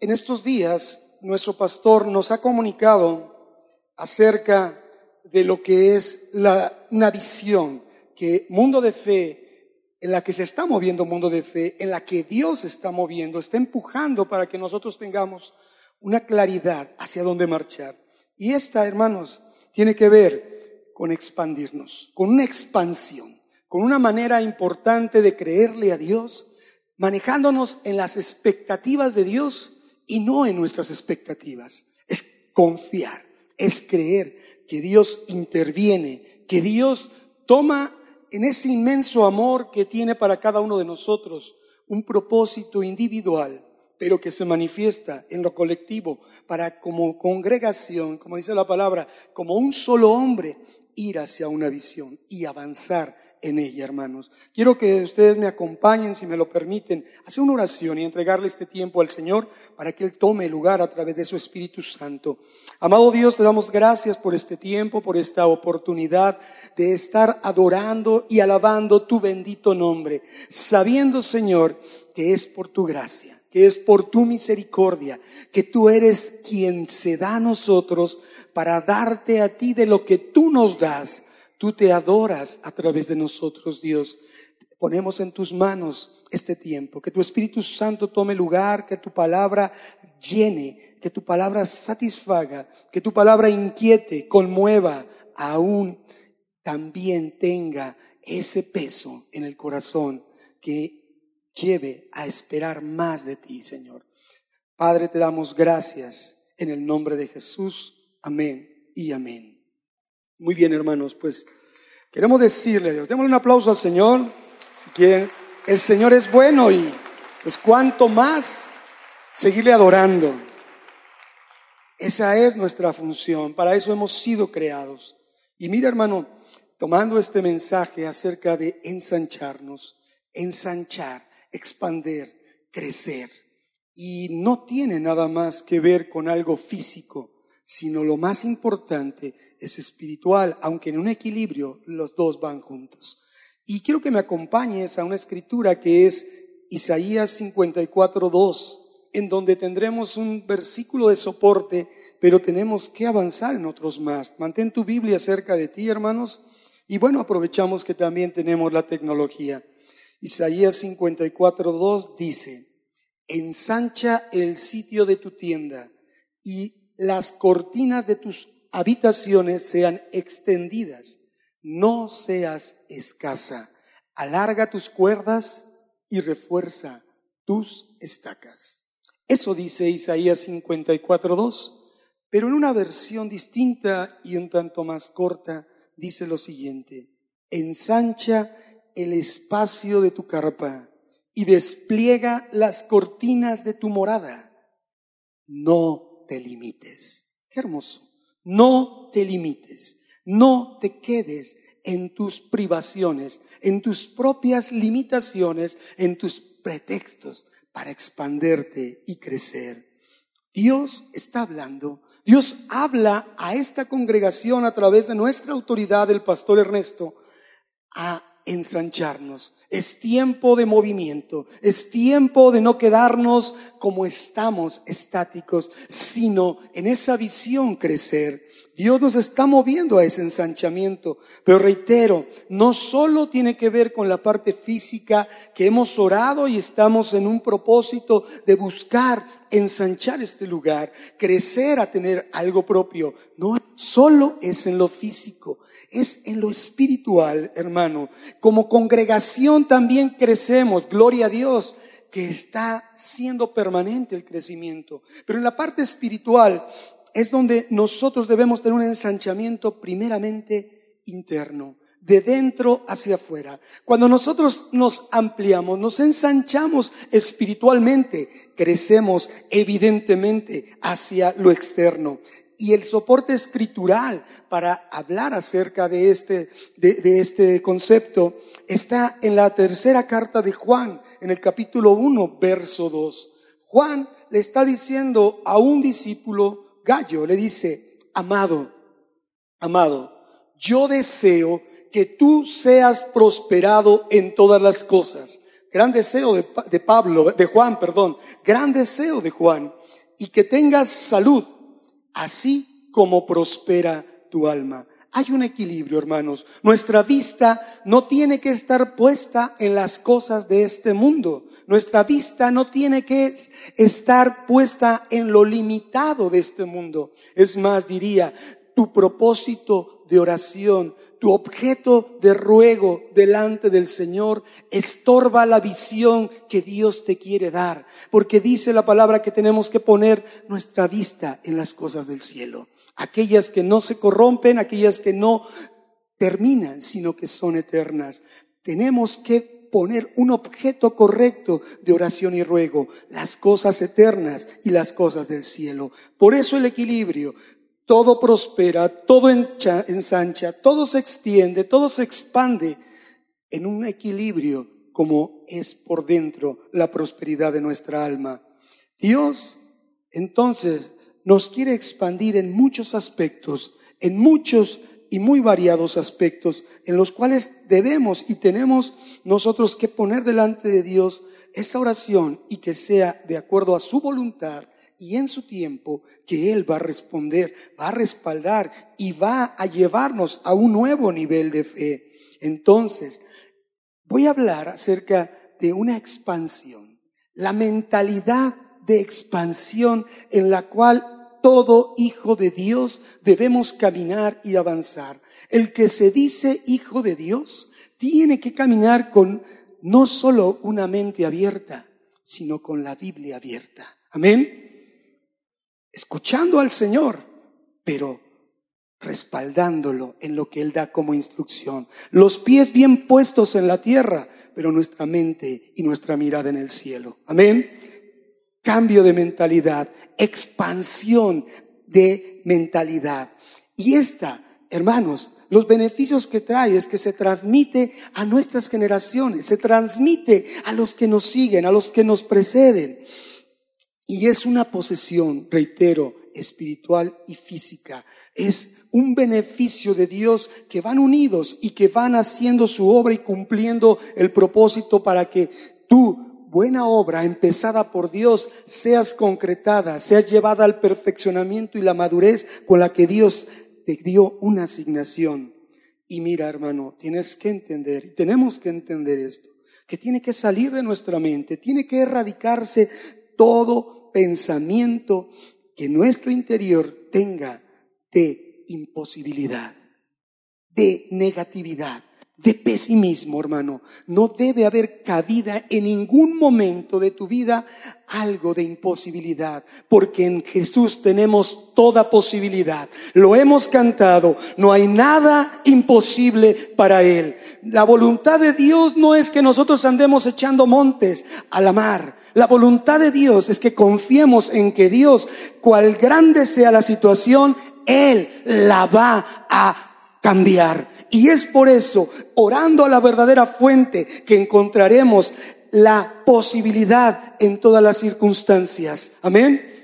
En estos días, nuestro pastor nos ha comunicado acerca de lo que es la, una visión que Mundo de Fe, en la que se está moviendo Mundo de Fe, en la que Dios está moviendo, está empujando para que nosotros tengamos una claridad hacia dónde marchar. Y esta, hermanos, tiene que ver con expandirnos, con una expansión, con una manera importante de creerle a Dios, manejándonos en las expectativas de Dios y no en nuestras expectativas. Es confiar, es creer que Dios interviene, que Dios toma en ese inmenso amor que tiene para cada uno de nosotros un propósito individual, pero que se manifiesta en lo colectivo para como congregación, como dice la palabra, como un solo hombre, ir hacia una visión y avanzar en ella, hermanos. Quiero que ustedes me acompañen, si me lo permiten, a hacer una oración y entregarle este tiempo al Señor para que Él tome lugar a través de su Espíritu Santo. Amado Dios, te damos gracias por este tiempo, por esta oportunidad de estar adorando y alabando tu bendito nombre, sabiendo, Señor, que es por tu gracia, que es por tu misericordia, que tú eres quien se da a nosotros para darte a ti de lo que tú nos das Tú te adoras a través de nosotros, Dios. Ponemos en tus manos este tiempo, que tu Espíritu Santo tome lugar, que tu palabra llene, que tu palabra satisfaga, que tu palabra inquiete, conmueva, aún también tenga ese peso en el corazón que lleve a esperar más de ti, Señor. Padre, te damos gracias en el nombre de Jesús. Amén y amén. Muy bien, hermanos, pues queremos decirle, démosle un aplauso al Señor, si quieren. El Señor es bueno y pues cuanto más seguirle adorando. Esa es nuestra función, para eso hemos sido creados. Y mira, hermano, tomando este mensaje acerca de ensancharnos, ensanchar, expander, crecer. Y no tiene nada más que ver con algo físico, sino lo más importante es espiritual, aunque en un equilibrio los dos van juntos. Y quiero que me acompañes a una escritura que es Isaías 54, 2, en donde tendremos un versículo de soporte, pero tenemos que avanzar en otros más. Mantén tu Biblia cerca de ti, hermanos, y bueno, aprovechamos que también tenemos la tecnología. Isaías 54, 2 dice, ensancha el sitio de tu tienda y las cortinas de tus habitaciones sean extendidas, no seas escasa. Alarga tus cuerdas y refuerza tus estacas. Eso dice Isaías 54.2, pero en una versión distinta y un tanto más corta dice lo siguiente, ensancha el espacio de tu carpa y despliega las cortinas de tu morada. No te limites. Qué hermoso. No te limites, no te quedes en tus privaciones, en tus propias limitaciones, en tus pretextos para expanderte y crecer. Dios está hablando. Dios habla a esta congregación a través de nuestra autoridad, el pastor Ernesto, a ensancharnos. Es tiempo de movimiento, es tiempo de no quedarnos como estamos estáticos, sino en esa visión crecer. Dios nos está moviendo a ese ensanchamiento, pero reitero, no solo tiene que ver con la parte física que hemos orado y estamos en un propósito de buscar ensanchar este lugar, crecer a tener algo propio. No solo es en lo físico, es en lo espiritual, hermano. Como congregación también crecemos, gloria a Dios, que está siendo permanente el crecimiento. Pero en la parte espiritual es donde nosotros debemos tener un ensanchamiento primeramente interno de dentro hacia afuera. Cuando nosotros nos ampliamos, nos ensanchamos espiritualmente, crecemos evidentemente hacia lo externo y el soporte escritural para hablar acerca de este, de, este concepto está en la tercera carta de Juan, en el capítulo 1, verso 2. Juan le está diciendo a un discípulo gallo, le dice, amado, amado, yo deseo que tú seas prosperado en todas las cosas. Gran deseo de, de Pablo, de Juan, perdón, gran deseo de Juan y que tengas salud, así como prospera tu alma. Hay un equilibrio, hermanos. Nuestra vista no tiene que estar puesta en las cosas de este mundo. Nuestra vista no tiene que estar puesta en lo limitado de este mundo. Es más, diría, tu propósito de oración, tu objeto de ruego delante del Señor estorba la visión que Dios te quiere dar, porque dice la palabra que tenemos que poner nuestra vista en las cosas del cielo, aquellas que no se corrompen, aquellas que no terminan, sino que son eternas. Tenemos que poner un objeto correcto de oración y ruego, las cosas eternas y las cosas del cielo. Por eso el equilibrio, todo prospera, todo ensancha, todo se extiende, todo se expande en un equilibrio como es por dentro la prosperidad de nuestra alma. Dios entonces nos quiere expandir en muchos aspectos, en muchos y muy variados aspectos, en los cuales debemos y tenemos nosotros que poner delante de Dios esa oración y que sea de acuerdo a su voluntad y en su tiempo que Él va a responder, va a respaldar y va a llevarnos a un nuevo nivel de fe. Entonces, voy a hablar acerca de una expansión, la mentalidad de expansión en la cual todo hijo de Dios debemos caminar y avanzar. El que se dice hijo de Dios tiene que caminar con no solo una mente abierta, sino con la Biblia abierta. Amén escuchando al Señor, pero respaldándolo en lo que Él da como instrucción. Los pies bien puestos en la tierra, pero nuestra mente y nuestra mirada en el cielo. Amén. Cambio de mentalidad, expansión de mentalidad. Y esta, hermanos, los beneficios que trae es que se transmite a nuestras generaciones, se transmite a los que nos siguen, a los que nos preceden. Y es una posesión, reitero, espiritual y física. Es un beneficio de Dios que van unidos y que van haciendo su obra y cumpliendo el propósito para que tu buena obra empezada por Dios seas concretada, seas llevada al perfeccionamiento y la madurez con la que Dios te dio una asignación. Y mira, hermano, tienes que entender, tenemos que entender esto, que tiene que salir de nuestra mente, tiene que erradicarse todo pensamiento que nuestro interior tenga de imposibilidad, de negatividad, de pesimismo, hermano. No debe haber cabida en ningún momento de tu vida algo de imposibilidad, porque en Jesús tenemos toda posibilidad. Lo hemos cantado, no hay nada imposible para Él. La voluntad de Dios no es que nosotros andemos echando montes a la mar. La voluntad de Dios es que confiemos en que Dios, cual grande sea la situación, Él la va a cambiar. Y es por eso, orando a la verdadera fuente, que encontraremos la posibilidad en todas las circunstancias. Amén.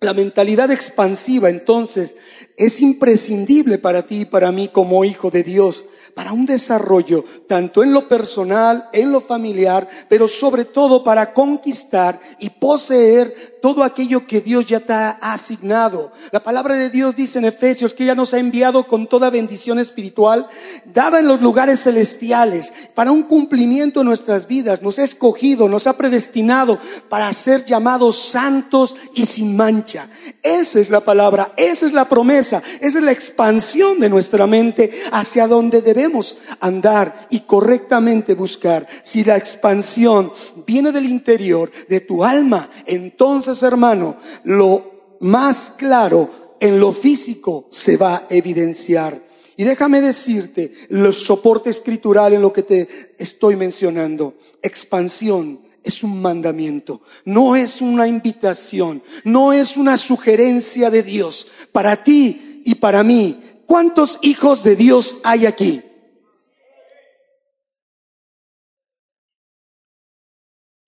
La mentalidad expansiva entonces es imprescindible para ti y para mí como hijo de Dios para un desarrollo tanto en lo personal, en lo familiar, pero sobre todo para conquistar y poseer todo aquello que Dios ya te ha asignado. La palabra de Dios dice en Efesios que ya nos ha enviado con toda bendición espiritual dada en los lugares celestiales para un cumplimiento en nuestras vidas. Nos ha escogido, nos ha predestinado para ser llamados santos y sin mancha. Esa es la palabra, esa es la promesa, esa es la expansión de nuestra mente hacia donde debemos andar y correctamente buscar, si la expansión viene del interior de tu alma, entonces hermano, lo más claro en lo físico se va a evidenciar. Y déjame decirte el soporte escritural en lo que te estoy mencionando. Expansión es un mandamiento, no es una invitación, no es una sugerencia de Dios para ti y para mí. ¿Cuántos hijos de Dios hay aquí?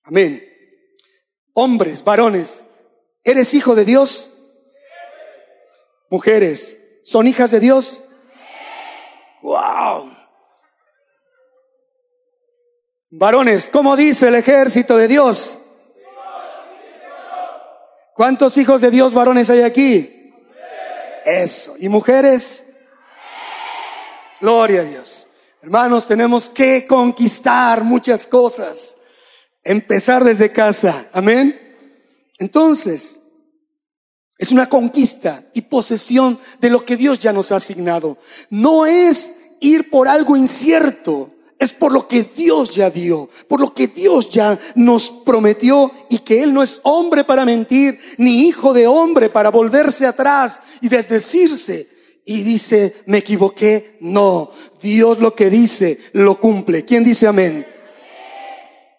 Amén. Hombres, varones, ¿eres hijo de Dios? Mujeres, ¿son hijas de Dios? Wow. Varones, ¿cómo dice el ejército de Dios? ¿Cuántos hijos de Dios varones hay aquí? Eso. ¿Y mujeres? Gloria a Dios. Hermanos, tenemos que conquistar muchas cosas. Empezar desde casa. Amén. Entonces, es una conquista y posesión de lo que Dios ya nos ha asignado. No es ir por algo incierto, es por lo que Dios ya dio, por lo que Dios ya nos prometió y que Él no es hombre para mentir, ni hijo de hombre para volverse atrás y desdecirse. Y dice, me equivoqué. No, Dios lo que dice lo cumple. ¿Quién dice amén?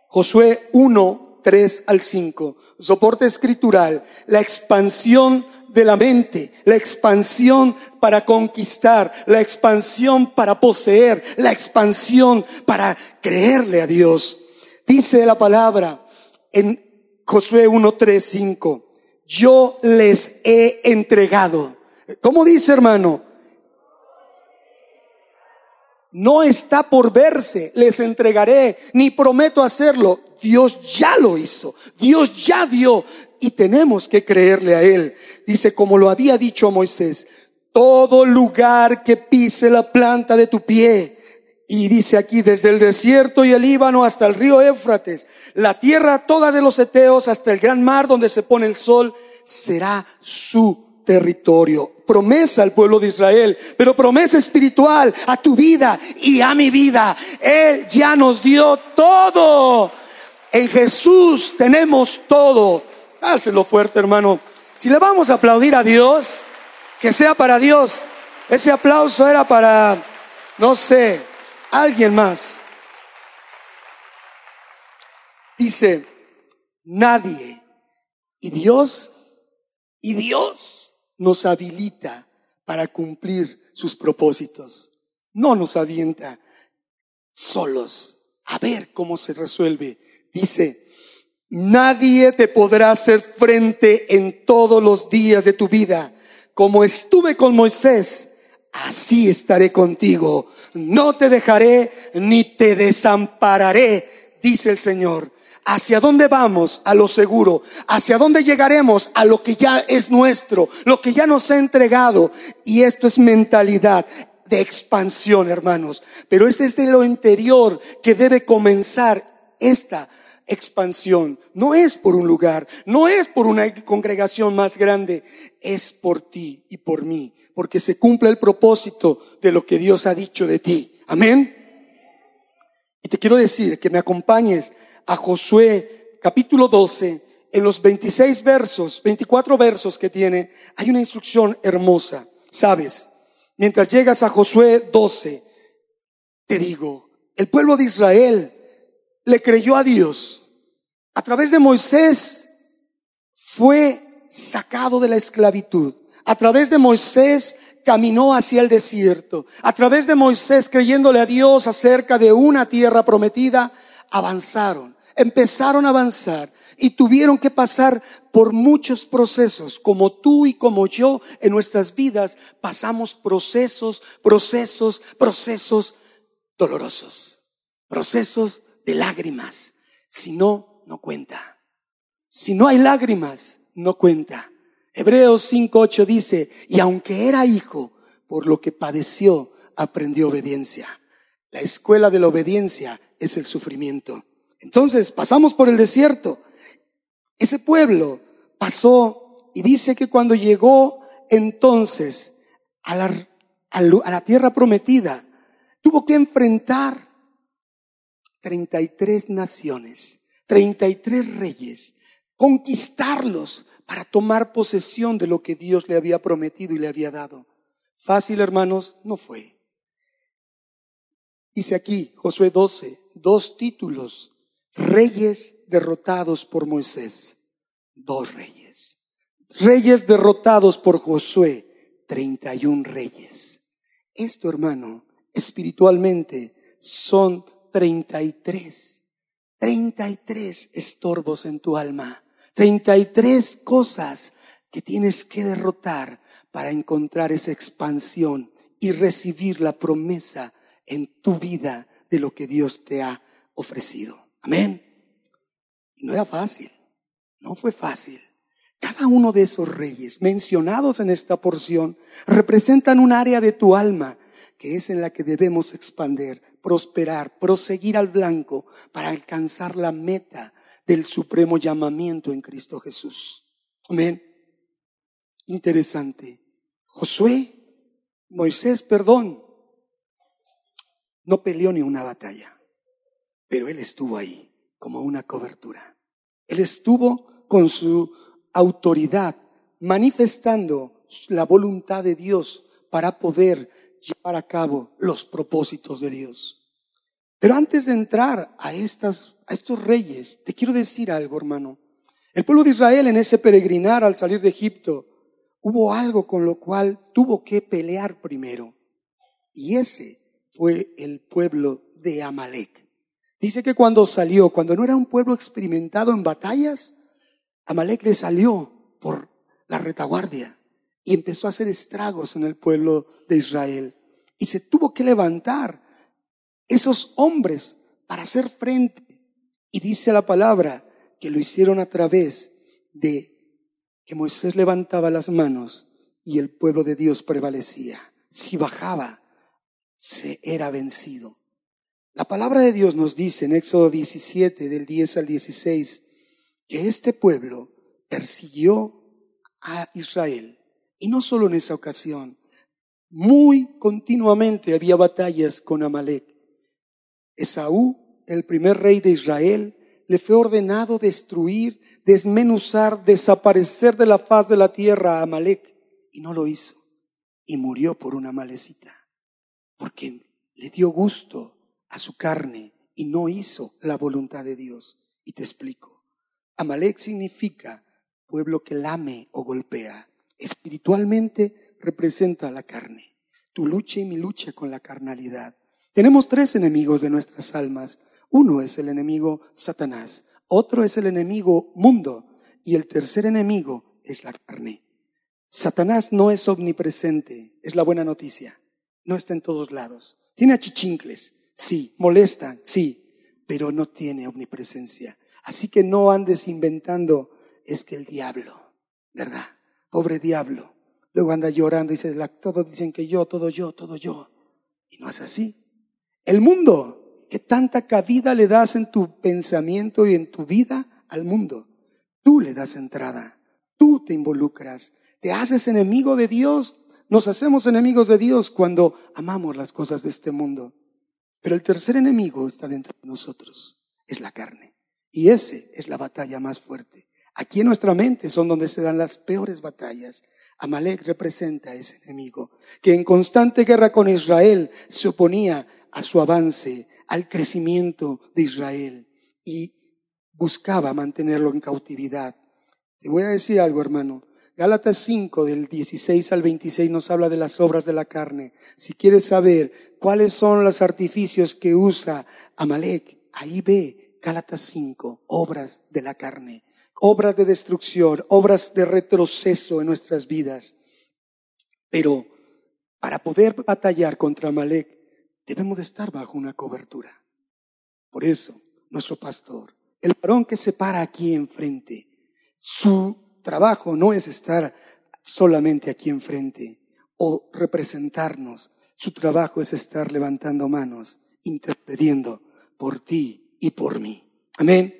Josué 1, 3 al 5. Soporte escritural, la expansión de la mente, la expansión para conquistar, la expansión para poseer, la expansión para creerle a Dios. Dice la palabra en Josué 1, 3, 5, yo les he entregado. ¿Cómo dice hermano? No está por verse, les entregaré, ni prometo hacerlo. Dios ya lo hizo, Dios ya dio y tenemos que creerle a Él. Dice, como lo había dicho Moisés, todo lugar que pise la planta de tu pie, y dice aquí, desde el desierto y el Líbano hasta el río Éufrates, la tierra toda de los Eteos hasta el gran mar donde se pone el sol, será su territorio. Promesa al pueblo de Israel, pero promesa espiritual a tu vida y a mi vida. Él ya nos dio todo. En Jesús tenemos todo. Álcelo fuerte, hermano. Si le vamos a aplaudir a Dios, que sea para Dios. Ese aplauso era para, no sé, alguien más. Dice, nadie. Y Dios, y Dios nos habilita para cumplir sus propósitos. No nos avienta solos a ver cómo se resuelve. Dice, Nadie te podrá hacer frente en todos los días de tu vida. Como estuve con Moisés, así estaré contigo. No te dejaré ni te desampararé, dice el Señor. ¿Hacia dónde vamos? A lo seguro. ¿Hacia dónde llegaremos? A lo que ya es nuestro, lo que ya nos ha entregado. Y esto es mentalidad de expansión, hermanos. Pero es desde lo interior que debe comenzar esta expansión. No es por un lugar, no es por una congregación más grande, es por ti y por mí, porque se cumple el propósito de lo que Dios ha dicho de ti. Amén. Y te quiero decir que me acompañes a Josué capítulo 12, en los 26 versos, 24 versos que tiene, hay una instrucción hermosa. Sabes, mientras llegas a Josué 12, te digo, el pueblo de Israel le creyó a Dios a través de Moisés fue sacado de la esclavitud. A través de Moisés caminó hacia el desierto. A través de Moisés, creyéndole a Dios acerca de una tierra prometida, avanzaron, empezaron a avanzar y tuvieron que pasar por muchos procesos, como tú y como yo en nuestras vidas pasamos procesos, procesos, procesos dolorosos, procesos de lágrimas. Si no, no cuenta. Si no hay lágrimas, no cuenta. Hebreos 5.8 dice, y aunque era hijo, por lo que padeció, aprendió obediencia. La escuela de la obediencia es el sufrimiento. Entonces pasamos por el desierto. Ese pueblo pasó y dice que cuando llegó entonces a la, tierra prometida, tuvo que enfrentar 33 naciones 33 reyes, conquistarlos para tomar posesión de lo que Dios le había prometido y le había dado. Fácil, hermanos, no fue. Dice aquí, Josué 12, dos títulos, reyes derrotados por Moisés, dos reyes. Reyes derrotados por Josué, 31 reyes. Esto, hermano, espiritualmente son 33 33 estorbos en tu alma, 33 cosas que tienes que derrotar para encontrar esa expansión y recibir la promesa en tu vida de lo que Dios te ha ofrecido. Amén. Y no era fácil, no fue fácil. Cada uno de esos reyes mencionados en esta porción representan un área de tu alma que es en la que debemos expander, prosperar, proseguir al blanco para alcanzar la meta del supremo llamamiento en Cristo Jesús. Amén. Interesante. Josué, Moisés, perdón, no peleó ni una batalla, pero él estuvo ahí como una cobertura. Él estuvo con su autoridad manifestando la voluntad de Dios para poder llevar a cabo los propósitos de Dios. Pero antes de entrar a, estas, a estos reyes, te quiero decir algo, hermano. El pueblo de Israel en ese peregrinar al salir de Egipto, hubo algo con lo cual tuvo que pelear primero. Y ese fue el pueblo de Amalek. Dice que cuando salió, cuando no era un pueblo experimentado en batallas, Amalek le salió por la retaguardia y empezó a hacer estragos en el pueblo de Israel. Y se tuvo que levantar esos hombres para hacer frente. Y dice la palabra que lo hicieron a través de que Moisés levantaba las manos y el pueblo de Dios prevalecía. Si bajaba, se era vencido. La palabra de Dios nos dice en Éxodo 17, del 10 al 16, que este pueblo persiguió a Israel. Y no solo en esa ocasión, muy continuamente había batallas con Amalek. Esaú, el primer rey de Israel, le fue ordenado destruir desmenuzar, desaparecer de la faz de la tierra a Amalek. Y no lo hizo. Y murió por una malecita. Porque le dio gusto a su carne y no hizo la voluntad de Dios. Y te explico. Amalek significa pueblo que lame o golpea. Espiritualmente representa la carne. Tu lucha y mi lucha con la carnalidad. Tenemos tres enemigos de nuestras almas. Uno es el enemigo Satanás. Otro es el enemigo mundo y el tercer enemigo es la carne. Satanás no es omnipresente, es la buena noticia. No está en todos lados. Tiene achichincles, sí, molesta, sí, pero no tiene omnipresencia. Así que no andes inventando, es que el diablo, ¿verdad? Pobre diablo. Luego anda llorando y dice, todos dicen que yo, todo yo, todo yo. Y no es así. El mundo que tanta cabida le das en tu pensamiento y en tu vida al mundo. Tú le das entrada, tú te involucras, te haces enemigo de Dios, nos hacemos enemigos de Dios cuando amamos las cosas de este mundo. Pero el tercer enemigo está dentro de nosotros, es la carne. Y ese es la batalla más fuerte. Aquí en nuestra mente son donde se dan las peores batallas. Amalek representa a ese enemigo que en constante guerra con Israel se oponía a su avance, al crecimiento de Israel y buscaba mantenerlo en cautividad. Te voy a decir algo, hermano. Gálatas 5 del 16 al 26 nos habla de las obras de la carne. Si quieres saber cuáles son los artificios que usa Amalek, ahí ve Gálatas 5, obras de la carne, obras de destrucción, obras de retroceso en nuestras vidas. Pero para poder batallar contra Amalek, debemos de estar bajo una cobertura. Por eso, nuestro pastor, el varón que se para aquí enfrente, su trabajo no es estar solamente aquí enfrente o representarnos, su trabajo es estar levantando manos, intercediendo por ti y por mí. Amén.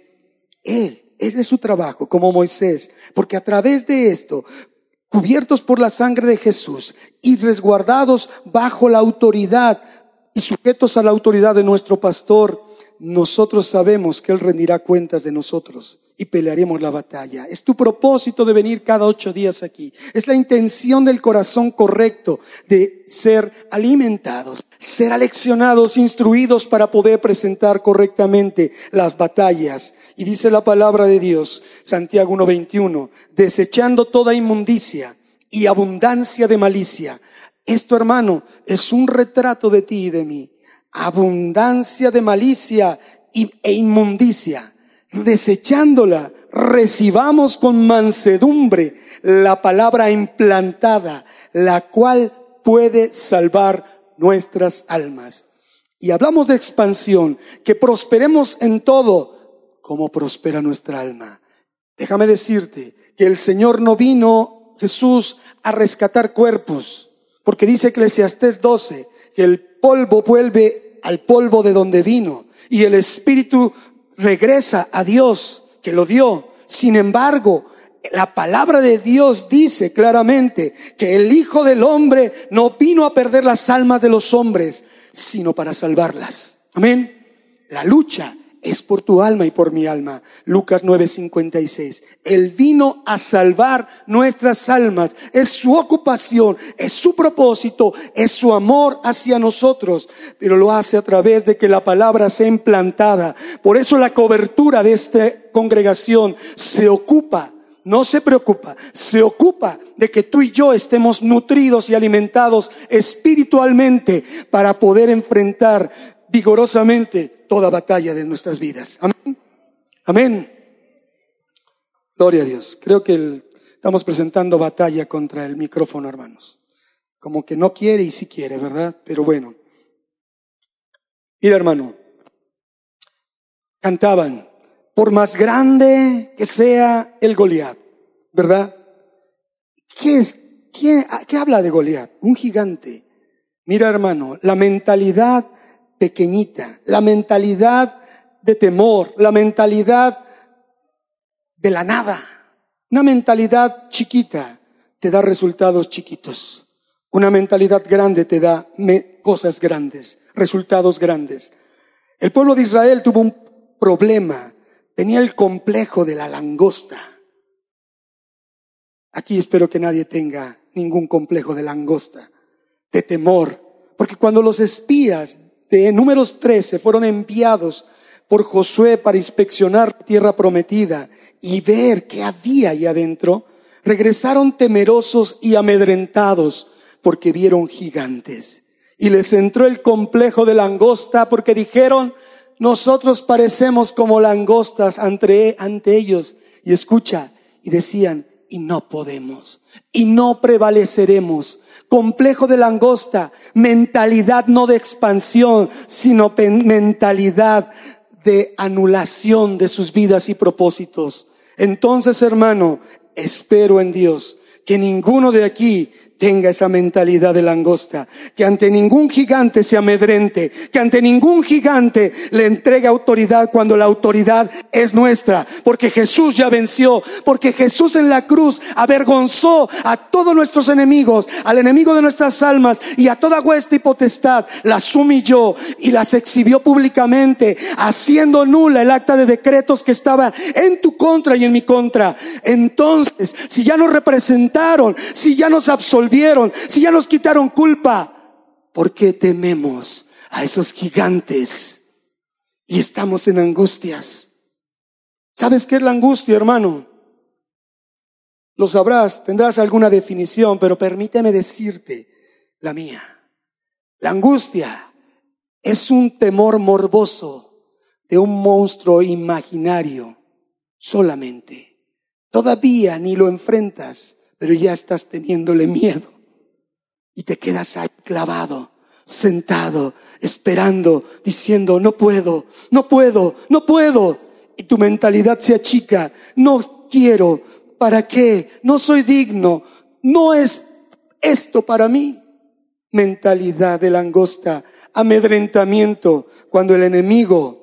Él, ese es su trabajo, como Moisés, porque a través de esto, cubiertos por la sangre de Jesús y resguardados bajo la autoridad y sujetos a la autoridad de nuestro pastor, nosotros sabemos que Él rendirá cuentas de nosotros y pelearemos la batalla. Es tu propósito de venir cada ocho días aquí. Es la intención del corazón correcto de ser alimentados, ser aleccionados, instruidos para poder presentar correctamente las batallas. Y dice la palabra de Dios, Santiago 1.21, desechando toda inmundicia y abundancia de malicia esto, hermano, es un retrato de ti y de mí. Abundancia de malicia e inmundicia. Desechándola, recibamos con mansedumbre la palabra implantada, la cual puede salvar nuestras almas. Y hablamos de expansión, que prosperemos en todo como prospera nuestra alma. Déjame decirte que el Señor no vino, Jesús, a rescatar cuerpos, porque dice Eclesiastés 12, que el polvo vuelve al polvo de donde vino y el espíritu regresa a Dios que lo dio. Sin embargo, la palabra de Dios dice claramente que el Hijo del Hombre no vino a perder las almas de los hombres, sino para salvarlas. Amén. La lucha es por tu alma y por mi alma. Lucas 9:56. Él vino a salvar nuestras almas. Es su ocupación, es su propósito, es su amor hacia nosotros, pero lo hace a través de que la palabra sea implantada. Por eso la cobertura de esta congregación se ocupa no se preocupa, se ocupa de que tú y yo estemos nutridos y alimentados espiritualmente para poder enfrentar vigorosamente toda batalla de nuestras vidas. Amén. Amén. Gloria a Dios. Creo que estamos presentando batalla contra el micrófono, hermanos. Como que no quiere y sí quiere, ¿verdad? Pero bueno. Mira, hermano. Cantaban, por más grande que sea el Goliat, ¿verdad? ¿Qué es? ¿Qué, ¿Qué habla de Goliat? Un gigante. Mira, hermano, la mentalidad pequeñita, la mentalidad de temor, la mentalidad de la nada, una mentalidad chiquita te da resultados chiquitos, una mentalidad grande te da cosas grandes, resultados grandes. El pueblo de Israel tuvo un problema, tenía el complejo de la langosta. Aquí espero que nadie tenga ningún complejo de langosta, de temor, porque cuando los espías de números 13 fueron enviados por Josué para inspeccionar tierra prometida y ver qué había ahí adentro, regresaron temerosos y amedrentados porque vieron gigantes. Y les entró el complejo de langosta porque dijeron, nosotros parecemos como langostas ante ellos. Y escucha, y decían, y no podemos, y no prevaleceremos, complejo de langosta, mentalidad no de expansión, sino mentalidad de anulación de sus vidas y propósitos. Entonces, hermano, espero en Dios que ninguno de aquí tenga esa mentalidad de langosta, que ante ningún gigante se amedrente, que ante ningún gigante le entregue autoridad cuando la autoridad es nuestra, porque Jesús ya venció, porque Jesús en la cruz avergonzó a todos nuestros enemigos, al enemigo de nuestras almas y a toda hueste y potestad, las humilló y las exhibió públicamente, haciendo nula el acta de decretos que estaba en tu contra y en mi contra. Entonces, si ya nos representaron, si ya nos absolvieron, vieron, si ya nos quitaron culpa, ¿por qué tememos a esos gigantes y estamos en angustias? ¿Sabes qué es la angustia, hermano? Lo sabrás, tendrás alguna definición, pero permíteme decirte la mía. La angustia es un temor morboso de un monstruo imaginario solamente. Todavía ni lo enfrentas, pero ya estás teniéndole miedo. Y te quedas ahí clavado, sentado, esperando, diciendo, no puedo, no puedo, no puedo. Y tu mentalidad se achica, no quiero, ¿para qué? No soy digno, no es esto para mí. Mentalidad de langosta, amedrentamiento, cuando el enemigo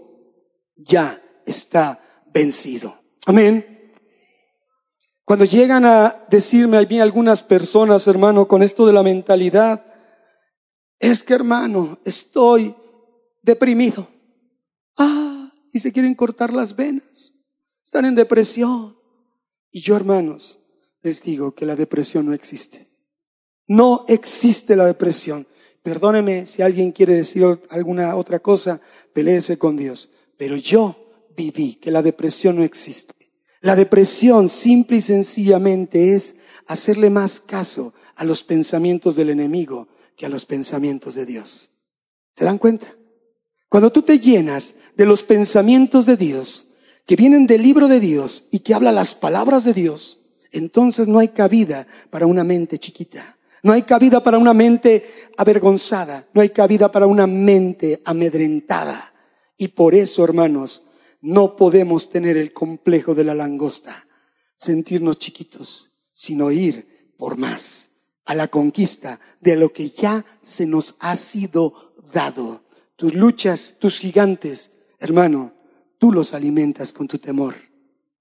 ya está vencido. Amén. Cuando llegan a decirme a mí algunas personas, hermano, con esto de la mentalidad, es que, hermano, estoy deprimido. Ah, y se quieren cortar las venas. Están en depresión. Y yo, hermanos, les digo que la depresión no existe. No existe la depresión. Perdóneme si alguien quiere decir alguna otra cosa, peleese con Dios. Pero yo viví que la depresión no existe. La depresión simple y sencillamente es hacerle más caso a los pensamientos del enemigo que a los pensamientos de Dios. ¿Se dan cuenta? Cuando tú te llenas de los pensamientos de Dios, que vienen del libro de Dios y que habla las palabras de Dios, entonces no hay cabida para una mente chiquita. No hay cabida para una mente avergonzada. No hay cabida para una mente amedrentada. Y por eso, hermanos, no podemos tener el complejo de la langosta. sentirnos chiquitos, sino ir por más a la conquista de lo que ya se nos ha sido dado. Tus luchas, tus gigantes, hermano, tú los alimentas con tu temor.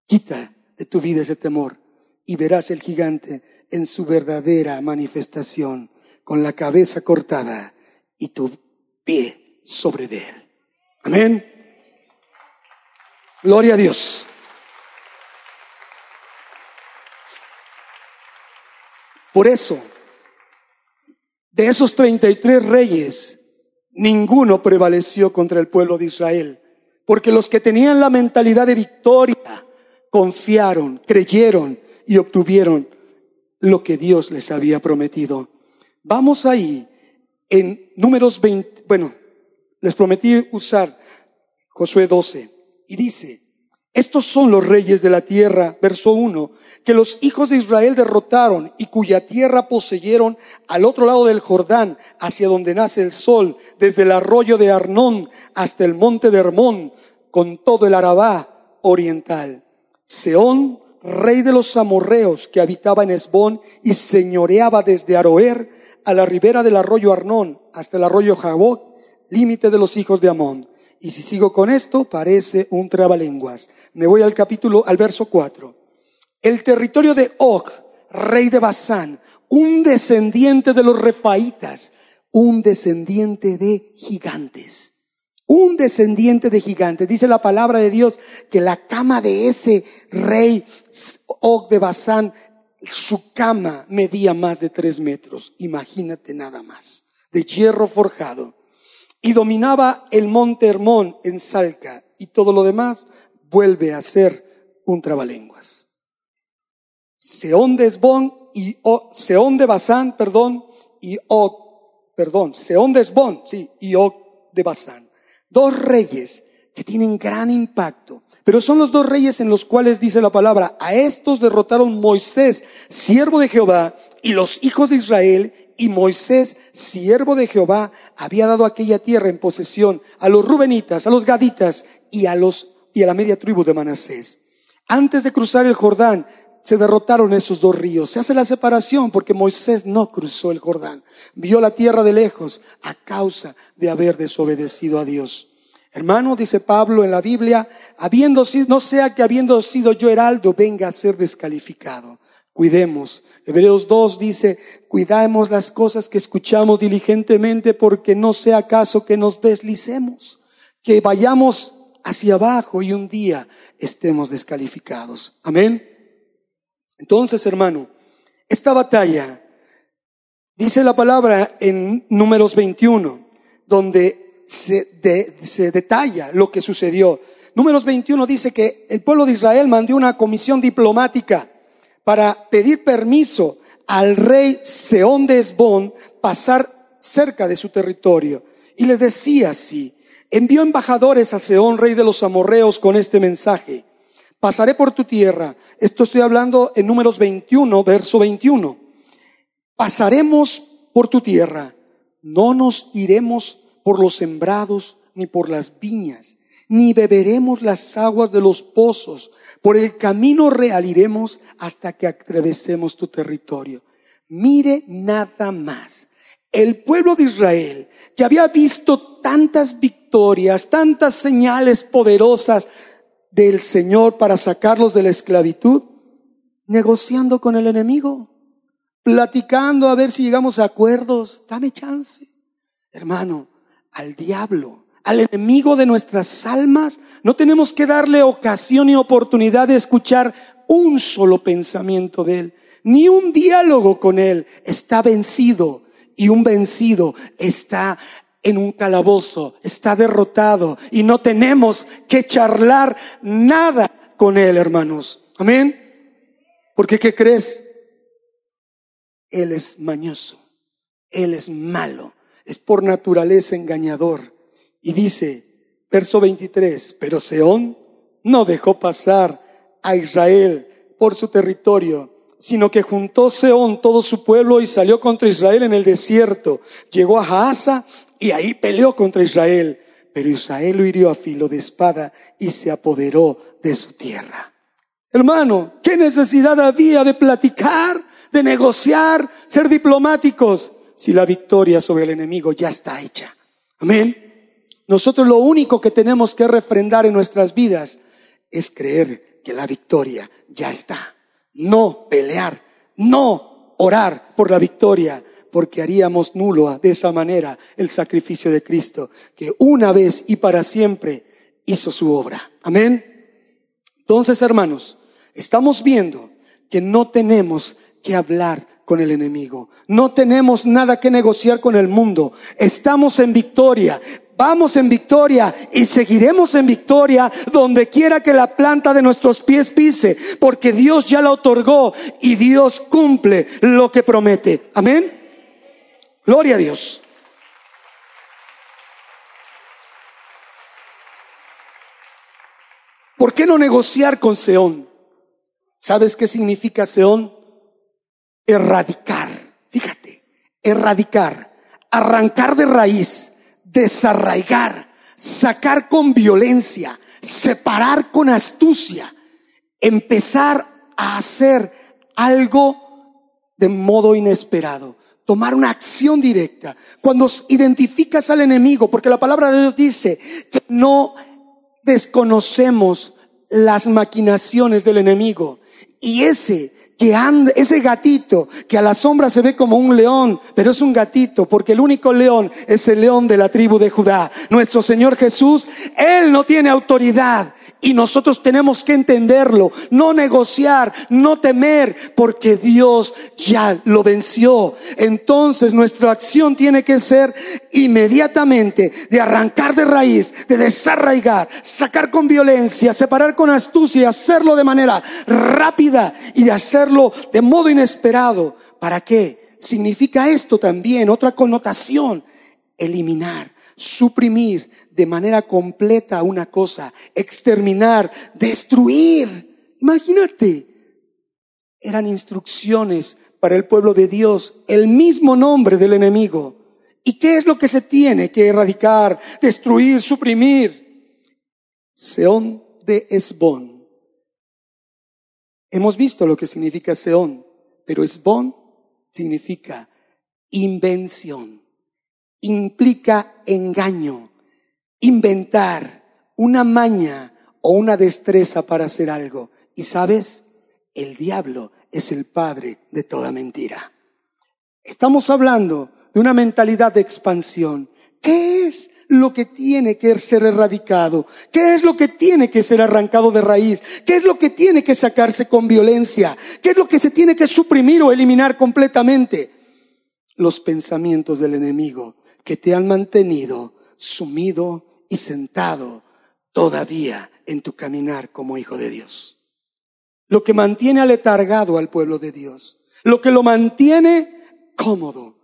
Quita de tu vida ese temor y verás el gigante en su verdadera manifestación, con la cabeza cortada y tu pie sobre él. Amén. Gloria a Dios. Por eso, de esos 33 reyes, ninguno prevaleció contra el pueblo de Israel, porque los que tenían la mentalidad de victoria confiaron, creyeron y obtuvieron lo que Dios les había prometido. Vamos ahí en números 20, bueno, les prometí usar Josué 12 y dice, estos son los reyes de la tierra, verso 1, que los hijos de Israel derrotaron y cuya tierra poseyeron al otro lado del Jordán, hacia donde nace el sol, desde el arroyo de Arnón hasta el monte de Hermón, con todo el Arabá oriental. Seón, rey de los amorreos, que habitaba en Esbón y señoreaba desde Aroer a la ribera del arroyo Arnón hasta el arroyo Jabot, límite de los hijos de Amón y si sigo con esto, parece un trabalenguas. Me voy al capítulo, al verso 4. El territorio de Og, rey de Basán, un descendiente de los refaitas, un descendiente de gigantes. Un descendiente de gigantes. Dice la palabra de Dios que la cama de ese rey Og de Basán, su cama medía más de tres metros. Imagínate nada más. De hierro forjado y dominaba el monte Hermón en Salca y todo lo demás vuelve a ser un trabalenguas. Seón de Esbón y o, Seón de Basán, perdón, y Og, perdón, Seón de Esbón, sí, y Og de Basán. Dos reyes que tienen gran impacto. Pero son los dos reyes en los cuales dice la palabra, a estos derrotaron Moisés, siervo de Jehová, y los hijos de Israel, y Moisés, siervo de Jehová, había dado aquella tierra en posesión a los rubenitas, a los gaditas y a los y a la media tribu de Manasés. Antes de cruzar el Jordán, se derrotaron esos dos ríos. Se hace la separación porque Moisés no cruzó el Jordán. Vio la tierra de lejos a causa de haber desobedecido a Dios. Hermano, dice Pablo en la Biblia, habiendo sido, no sea que habiendo sido yo heraldo venga a ser descalificado. Cuidemos. Hebreos 2 dice, cuidemos las cosas que escuchamos diligentemente porque no sea acaso que nos deslicemos, que vayamos hacia abajo y un día estemos descalificados. Amén. Entonces, hermano, esta batalla, dice la palabra en números 21, donde se, se detalla lo que sucedió. Números 21 dice que el pueblo de Israel mandó una comisión diplomática para pedir permiso al rey Seón de Esbón pasar cerca de su territorio. Y le decía así, envió embajadores a Seón, rey de los amorreos, con este mensaje. Pasaré por tu tierra. Esto estoy hablando en números 21, verso 21. Pasaremos por tu tierra. No nos iremos por los sembrados ni por las viñas ni beberemos las aguas de los pozos. Por el camino real iremos hasta que atravesemos tu territorio. Mire nada más. El pueblo de Israel, que había visto tantas victorias, tantas señales poderosas del Señor para sacarlos de la esclavitud, negociando con el enemigo, platicando a ver si llegamos a acuerdos, dame chance. Hermano, al diablo al enemigo de nuestras almas, no tenemos que darle ocasión y oportunidad de escuchar un solo pensamiento de él, ni un diálogo con él. Está vencido y un vencido está en un calabozo, está derrotado y no tenemos que charlar nada con él, hermanos. Amén. Porque ¿qué crees? Él es mañoso, él es malo, es por naturaleza engañador. Y dice, verso 23, pero Seón no dejó pasar a Israel por su territorio, sino que juntó Seón todo su pueblo y salió contra Israel en el desierto. Llegó a Jaasa y ahí peleó contra Israel. Pero Israel lo hirió a filo de espada y se apoderó de su tierra. Hermano, ¿qué necesidad había de platicar, de negociar, ser diplomáticos, si la victoria sobre el enemigo ya está hecha? Amén. Nosotros lo único que tenemos que refrendar en nuestras vidas es creer que la victoria ya está. No pelear, no orar por la victoria, porque haríamos nulo de esa manera el sacrificio de Cristo, que una vez y para siempre hizo su obra. Amén. Entonces, hermanos, estamos viendo que no tenemos que hablar con el enemigo. No tenemos nada que negociar con el mundo. Estamos en victoria. Vamos en victoria y seguiremos en victoria donde quiera que la planta de nuestros pies pise, porque Dios ya la otorgó y Dios cumple lo que promete. Amén. Gloria a Dios. ¿Por qué no negociar con Seón? ¿Sabes qué significa Seón? Erradicar. Fíjate, erradicar, arrancar de raíz, desarraigar, sacar con violencia, separar con astucia, empezar a hacer algo de modo inesperado tomar una acción directa. Cuando identificas al enemigo, porque la palabra de Dios dice que no desconocemos las maquinaciones del enemigo. Y ese que anda, ese gatito que a la sombra se ve como un león, pero es un gatito, porque el único león es el león de la tribu de Judá. Nuestro Señor Jesús, Él no tiene autoridad y nosotros tenemos que entenderlo, no negociar, no temer, porque Dios ya lo venció. Entonces nuestra acción tiene que ser inmediatamente de arrancar de raíz, de desarraigar, sacar con violencia, separar con astucia, hacerlo de manera rápida y de hacerlo de modo inesperado. ¿Para qué? Significa esto también, otra connotación, eliminar suprimir de manera completa una cosa, exterminar, destruir. Imagínate, eran instrucciones para el pueblo de Dios, el mismo nombre del enemigo. ¿Y qué es lo que se tiene que erradicar, destruir, suprimir? Seón de Esbón. Hemos visto lo que significa Seón, pero Esbón significa invención implica engaño, inventar una maña o una destreza para hacer algo. Y sabes, el diablo es el padre de toda mentira. Estamos hablando de una mentalidad de expansión. ¿Qué es lo que tiene que ser erradicado? ¿Qué es lo que tiene que ser arrancado de raíz? ¿Qué es lo que tiene que sacarse con violencia? ¿Qué es lo que se tiene que suprimir o eliminar completamente? Los pensamientos del enemigo que te han mantenido sumido y sentado todavía en tu caminar como hijo de Dios. Lo que mantiene aletargado al pueblo de Dios. Lo que lo mantiene cómodo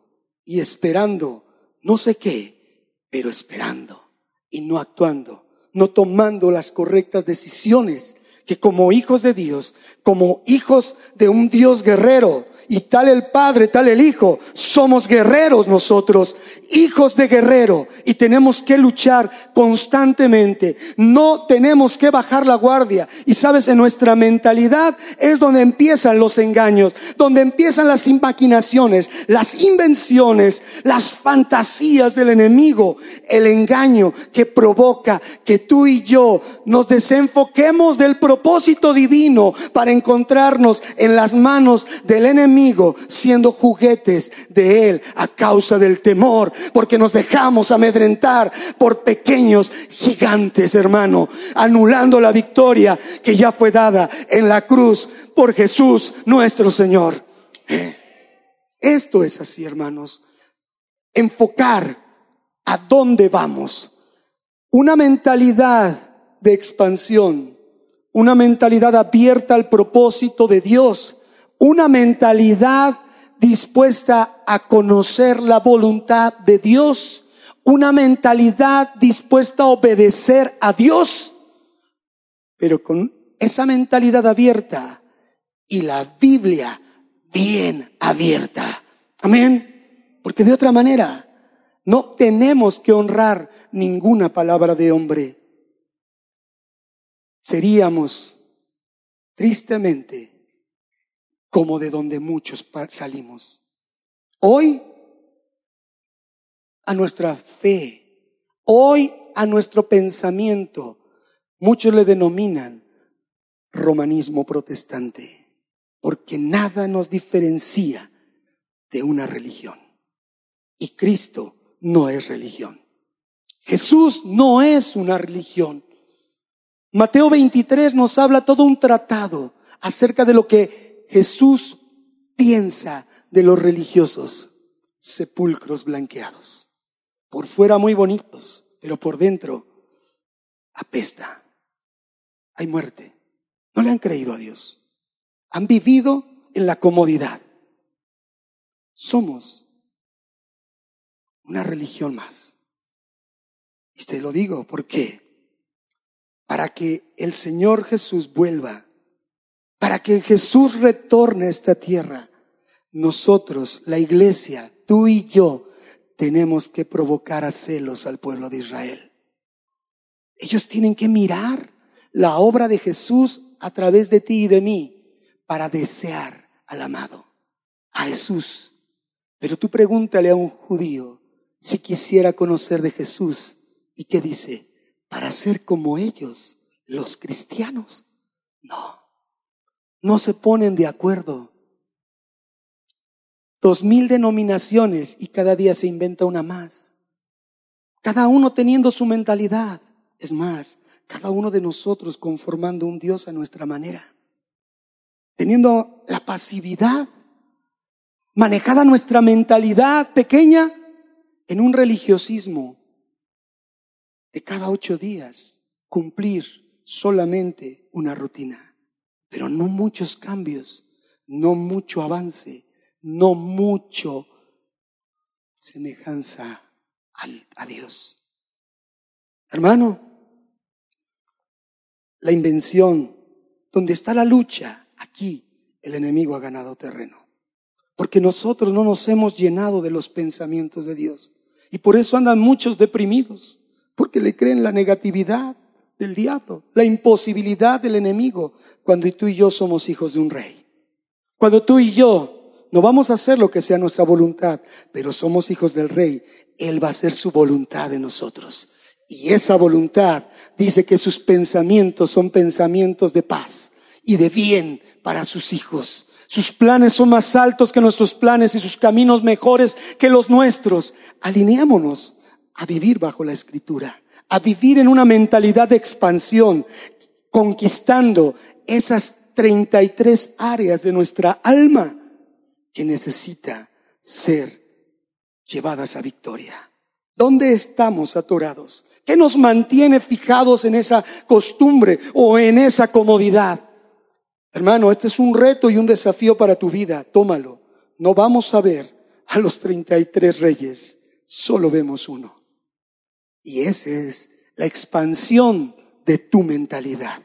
y esperando no sé qué, pero esperando y no actuando, no tomando las correctas decisiones que como hijos de Dios, como hijos de un Dios guerrero, y tal el Padre, tal el Hijo. Somos guerreros nosotros, hijos de guerrero, y tenemos que luchar constantemente. No tenemos que bajar la guardia. Y sabes, en nuestra mentalidad es donde empiezan los engaños, donde empiezan las imaginaciones, las invenciones, las fantasías del enemigo, el engaño que provoca que tú y yo nos desenfoquemos del propósito divino para encontrarnos en las manos del enemigo siendo juguetes de Él a causa del temor, porque nos dejamos amedrentar por pequeños gigantes, hermano, anulando la victoria que ya fue dada en la cruz por Jesús nuestro Señor. Esto es así, hermanos. Enfocar a dónde vamos. Una mentalidad de expansión, una mentalidad abierta al propósito de Dios una mentalidad dispuesta a conocer la voluntad de Dios, una mentalidad dispuesta a obedecer a Dios, pero con esa mentalidad abierta y la Biblia bien abierta. Amén. Porque de otra manera no tenemos que honrar ninguna palabra de hombre. Seríamos tristemente, como de donde muchos salimos. Hoy, a nuestra fe, hoy a nuestro pensamiento, muchos le denominan romanismo protestante, porque nada nos diferencia de una religión. Y Cristo no es religión. Jesús no es una religión. Mateo 23 nos habla todo un tratado acerca de lo que Jesús piensa de los religiosos, sepulcros blanqueados. Por fuera muy bonitos, pero por dentro apesta. Hay muerte. No le han creído a Dios. Han vivido en la comodidad. Somos una religión más. Y te lo digo, ¿por qué? Para que el Señor Jesús vuelva, para que Jesús retorne a esta tierra, nosotros, la iglesia, tú y yo, tenemos que provocar a celos al pueblo de Israel. Ellos tienen que mirar la obra de Jesús a través de ti y de mí para desear al amado, a Jesús. Pero tú pregúntale a un judío si quisiera conocer de Jesús y qué dice, para ser como ellos, los cristianos. No, no se ponen de acuerdo. Dos mil denominaciones y cada día se inventa una más. Cada uno teniendo su mentalidad. Es más, cada uno de nosotros conformando un Dios a nuestra manera, teniendo la pasividad, manejada nuestra mentalidad pequeña en un religiosismo de cada ocho días, cumplir solamente una rutina, pero no muchos cambios, no mucho avance, no mucho semejanza a Dios. Hermano, la invención, donde está la lucha, aquí el enemigo ha ganado terreno. Porque nosotros no nos hemos llenado de los pensamientos de Dios. Y por eso andan muchos deprimidos, porque le creen la negatividad del diablo, la imposibilidad del enemigo, cuando tú y yo somos hijos de un rey. Cuando tú y yo no vamos a hacer lo que sea nuestra voluntad, pero somos hijos del rey, Él va a hacer su voluntad en nosotros. Y esa voluntad dice que sus pensamientos son pensamientos de paz y de bien para sus hijos. Sus planes son más altos que nuestros planes y sus caminos mejores que los nuestros. Alineémonos a vivir bajo la escritura, a vivir en una mentalidad de expansión, conquistando esas 33 áreas de nuestra alma que necesita ser llevadas a victoria. ¿Dónde estamos atorados? ¿Qué nos mantiene fijados en esa costumbre o en esa comodidad? Hermano, este es un reto y un desafío para tu vida. Tómalo. No vamos a ver a los 33 reyes, solo vemos uno. Y esa es la expansión de tu mentalidad.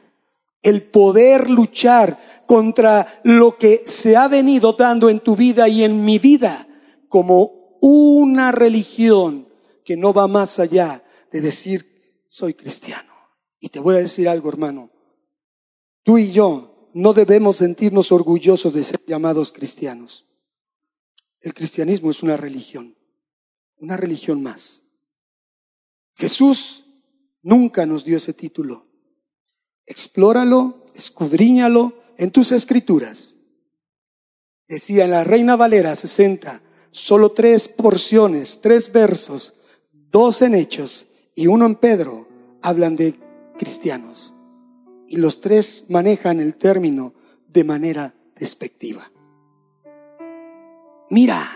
El poder luchar contra lo que se ha venido dando en tu vida y en mi vida como una religión que no va más allá de decir, soy cristiano. Y te voy a decir algo, hermano. Tú y yo no debemos sentirnos orgullosos de ser llamados cristianos. El cristianismo es una religión, una religión más. Jesús nunca nos dio ese título. Explóralo, escudriñalo en tus escrituras. Decía en la Reina Valera 60, solo tres porciones, tres versos, dos en Hechos y uno en Pedro hablan de cristianos. Y los tres manejan el término de manera despectiva. Mira,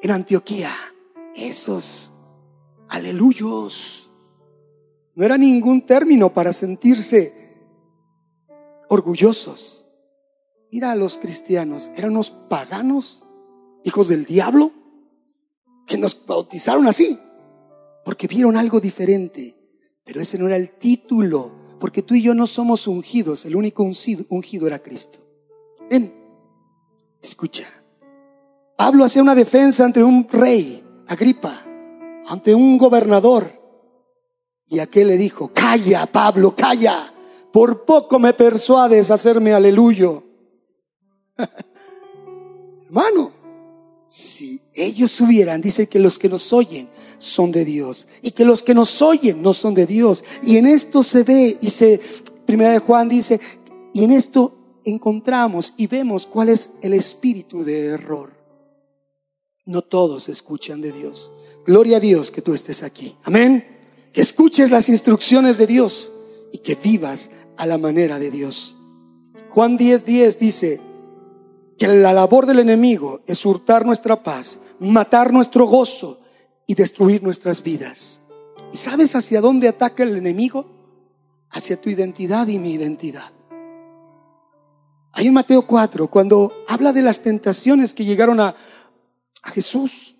en Antioquía, esos aleluyos no era ningún término para sentirse orgullosos. Mira a los cristianos, eran unos paganos, hijos del diablo, que nos bautizaron así porque vieron algo diferente. Pero ese no era el título, porque tú y yo no somos ungidos, el único ungido, era Cristo. Ven, escucha. Pablo hacía una defensa ante un rey, Agripa, ante un gobernador. Y aquel le dijo, calla, Pablo, calla, por poco me persuades a hacerme aleluyo. Hermano, si ellos subieran, dice que los que nos oyen son de Dios y que los que nos oyen no son de Dios. Y en esto se ve y se, primera de Juan dice, y en esto encontramos y vemos cuál es el espíritu de error. No todos escuchan de Dios. Gloria a Dios que tú estés aquí. Amén. Que escuches las instrucciones de Dios y que vivas a la manera de Dios. Juan 10:10 10 dice que la labor del enemigo es hurtar nuestra paz, matar nuestro gozo y destruir nuestras vidas. ¿Y sabes hacia dónde ataca el enemigo? Hacia tu identidad y mi identidad. Ahí en Mateo 4, cuando habla de las tentaciones que llegaron a, a Jesús,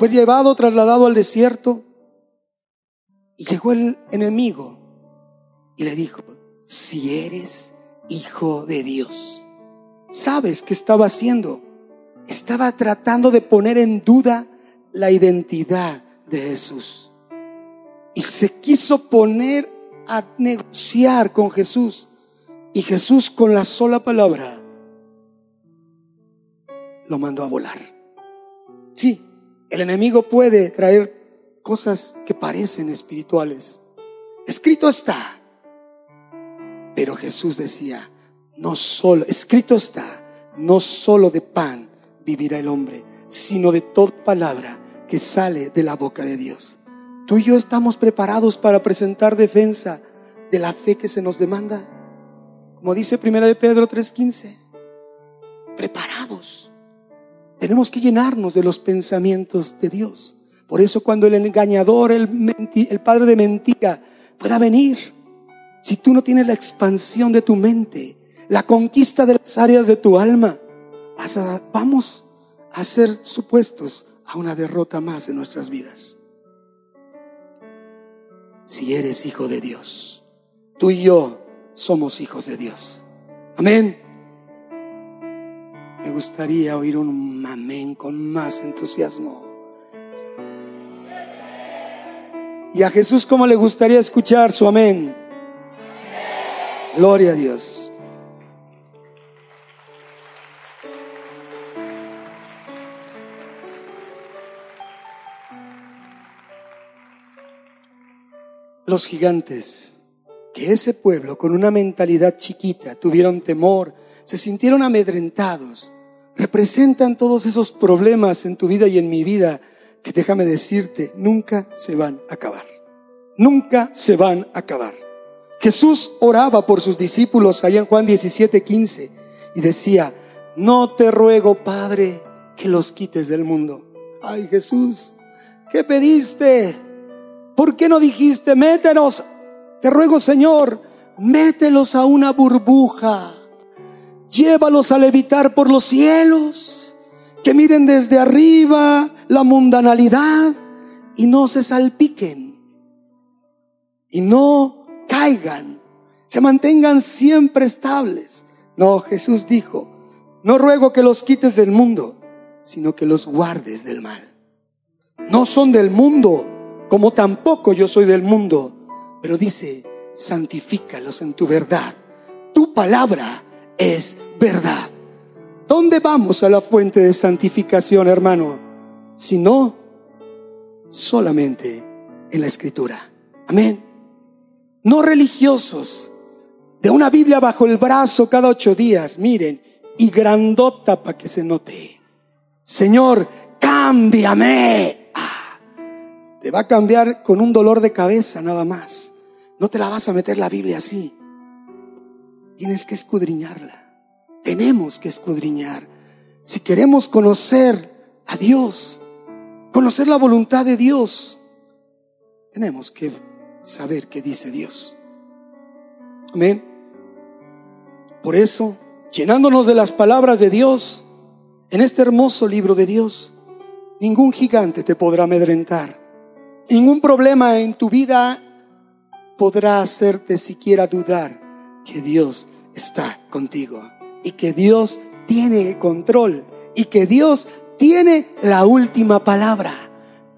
fue llevado, trasladado al desierto y llegó el enemigo y le dijo, si eres hijo de Dios, ¿sabes qué estaba haciendo? Estaba tratando de poner en duda la identidad de Jesús. Y se quiso poner a negociar con Jesús. Y Jesús con la sola palabra lo mandó a volar. Sí, el enemigo puede traer cosas que parecen espirituales. Escrito está. Pero Jesús decía, no solo, escrito está, no solo de pan vivirá el hombre, sino de toda palabra que sale de la boca de Dios. Tú y yo estamos preparados para presentar defensa de la fe que se nos demanda. Como dice Primera de Pedro 3:15, preparados. Tenemos que llenarnos de los pensamientos de Dios. Por eso cuando el engañador, el, el padre de mentira, pueda venir, si tú no tienes la expansión de tu mente, la conquista de las áreas de tu alma, vamos a ser supuestos a una derrota más en nuestras vidas. Si eres hijo de Dios, tú y yo somos hijos de Dios. Amén. Me gustaría oír un amén con más entusiasmo. Y a Jesús, ¿cómo le gustaría escuchar su amén? Gloria a Dios. Los gigantes, que ese pueblo con una mentalidad chiquita tuvieron temor, se sintieron amedrentados, representan todos esos problemas en tu vida y en mi vida que déjame decirte, nunca se van a acabar. Nunca se van a acabar. Jesús oraba por sus discípulos allá en Juan 17, 15 y decía, no te ruego, Padre, que los quites del mundo. Ay Jesús, ¿qué pediste? ¿Por qué no dijiste, métenos? Te ruego, Señor, mételos a una burbuja. Llévalos a levitar por los cielos. Que miren desde arriba la mundanalidad y no se salpiquen. Y no caigan, se mantengan siempre estables. No, Jesús dijo, no ruego que los quites del mundo, sino que los guardes del mal. No son del mundo, como tampoco yo soy del mundo, pero dice, santifícalos en tu verdad. Tu palabra es verdad. ¿Dónde vamos a la fuente de santificación, hermano? Si no, solamente en la escritura. Amén no religiosos, de una Biblia bajo el brazo cada ocho días, miren, y grandota para que se note. Señor, cámbiame. Ah, te va a cambiar con un dolor de cabeza nada más. No te la vas a meter la Biblia así. Tienes que escudriñarla. Tenemos que escudriñar. Si queremos conocer a Dios, conocer la voluntad de Dios, tenemos que saber qué dice Dios. Amén. Por eso, llenándonos de las palabras de Dios, en este hermoso libro de Dios, ningún gigante te podrá amedrentar. Ningún problema en tu vida podrá hacerte siquiera dudar que Dios está contigo y que Dios tiene el control y que Dios tiene la última palabra,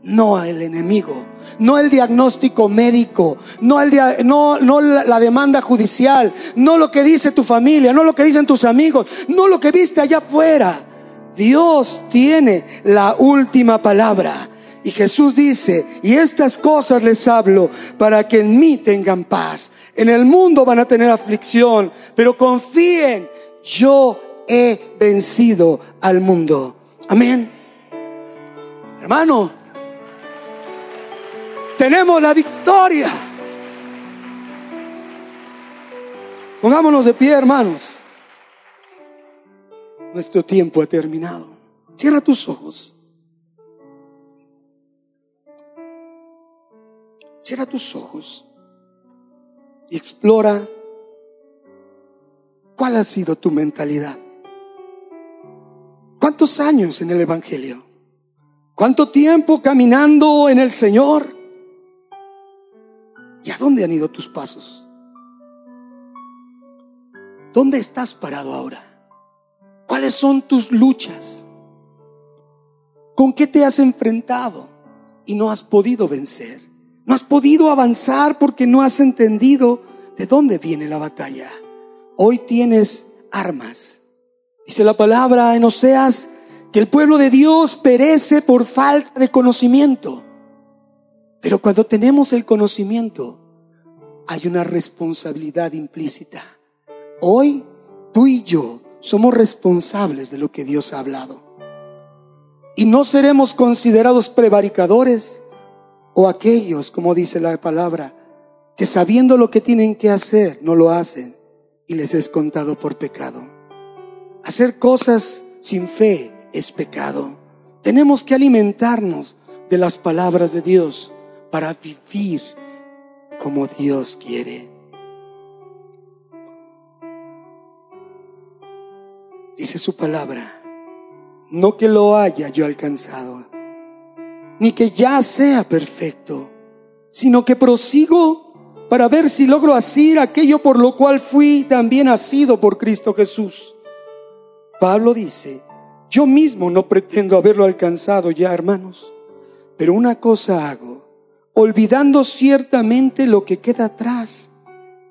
no el enemigo. no el diagnóstico médico, no, el no, no la demanda judicial, no lo que dice tu familia, no lo que dicen tus amigos, no lo que viste allá afuera. Dios tiene la última palabra. Y Jesús dice, y estas cosas les hablo para que en mí tengan paz. En el mundo van a tener aflicción, pero confíen, yo he vencido al mundo. Amén. Hermano, tenemos la victoria. Pongámonos de pie, hermanos. Nuestro tiempo ha terminado. Cierra tus ojos. Cierra tus ojos explora cuál ha sido tu mentalidad. ¿Cuántos años en el Evangelio? ¿Cuánto tiempo caminando en el Señor? ¿Y a dónde han ido tus pasos? ¿Dónde estás parado ahora? ¿Cuáles son tus luchas? ¿Con qué te has enfrentado y no has podido vencer? No has podido avanzar porque no has entendido de dónde viene la batalla. Hoy tienes armas. Dice la palabra en Oseas que el pueblo de Dios perece por falta de conocimiento. Pero cuando tenemos el conocimiento, hay una responsabilidad implícita. Hoy tú y yo somos responsables de lo que Dios ha hablado. Y no seremos considerados prevaricadores, o aquellos, como dice la palabra, que sabiendo lo que tienen que hacer, no lo hacen y les es contado por pecado. Hacer cosas sin fe es pecado. Tenemos que alimentarnos de las palabras de Dios para vivir como Dios quiere. Dice su palabra, no que lo haya yo alcanzado ni que ya sea perfecto, sino que prosigo para ver si logro asir aquello por lo cual fui también asido por Cristo Jesús. Pablo dice, yo mismo no pretendo haberlo alcanzado ya, hermanos, pero una cosa hago, olvidando ciertamente lo que queda atrás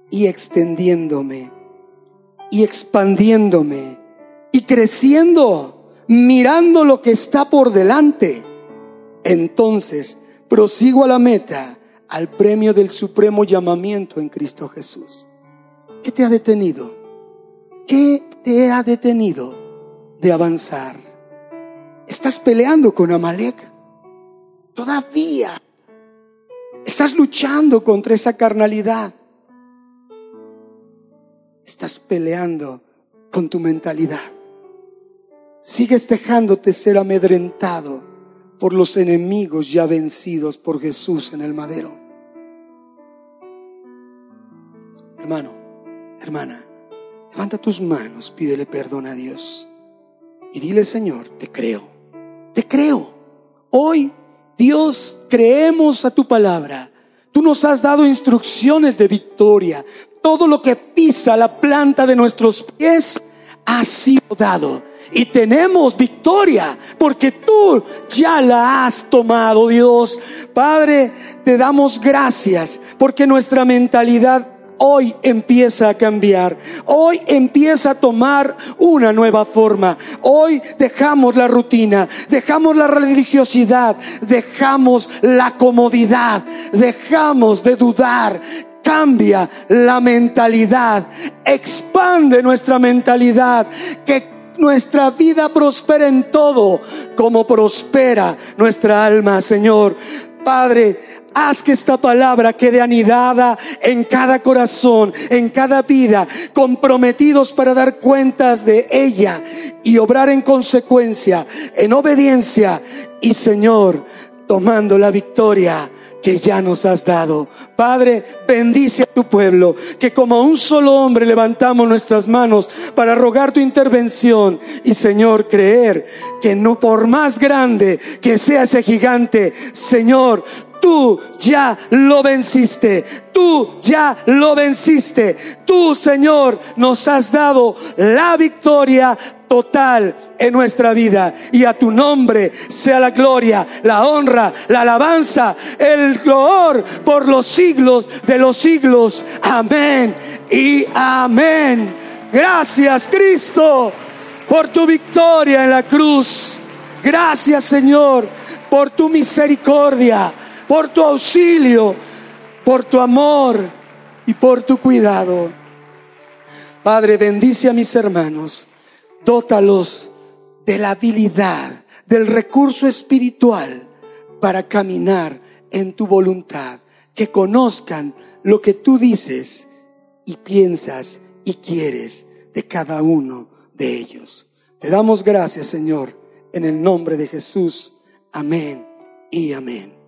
y extendiéndome y expandiéndome y creciendo, mirando lo que está por delante entonces prosigo a la meta, al premio del supremo llamamiento en Cristo Jesús. ¿Qué te ha detenido? ¿Qué te ha detenido de avanzar? ¿Estás peleando con Amalek? Todavía. Estás luchando contra esa carnalidad. Estás peleando con tu mentalidad. Sigues dejándote ser amedrentado por los enemigos ya vencidos por Jesús en el madero. Hermano, hermana, levanta tus manos, pídele perdón a Dios y dile, Señor, te creo, te creo. Hoy, Dios, creemos a tu palabra. Tú nos has dado instrucciones de victoria. Todo lo que pisa la planta de nuestros pies ha sido dado y tenemos victoria porque tú ya la has tomado, Dios. Padre, te damos gracias porque nuestra mentalidad hoy empieza a cambiar. Hoy empieza a tomar una nueva forma. Hoy dejamos la rutina, dejamos la religiosidad, dejamos la comodidad, dejamos de dudar. Cambia la mentalidad, expande nuestra mentalidad, que nuestra vida prospera en todo, como prospera nuestra alma, Señor. Padre, Haz que esta palabra quede anidada en cada corazón, en cada vida, comprometidos para dar cuentas de ella y obrar en consecuencia, en obediencia y Señor, tomando la victoria que ya nos has dado. Padre, bendice a tu pueblo, que como un solo hombre levantamos nuestras manos para rogar tu intervención y Señor, creer que no por más grande que sea ese gigante, Señor, tú ya lo venciste, tú ya lo venciste, tú Señor nos has dado la victoria total en nuestra vida. Y a tu nombre sea la gloria, la honra, la alabanza, el glor por los siglos de los siglos. Amén y amén. Gracias Cristo por tu victoria en la cruz. Gracias Señor por tu misericordia, por tu auxilio, por tu amor y por tu cuidado. Padre, bendice a mis hermanos, dótalos de la habilidad, del recurso espiritual para caminar en tu voluntad, que conozcan lo que tú dices y piensas y quieres de cada uno de ellos. Te damos gracias, Señor, en el nombre de Jesús. Amén y amén.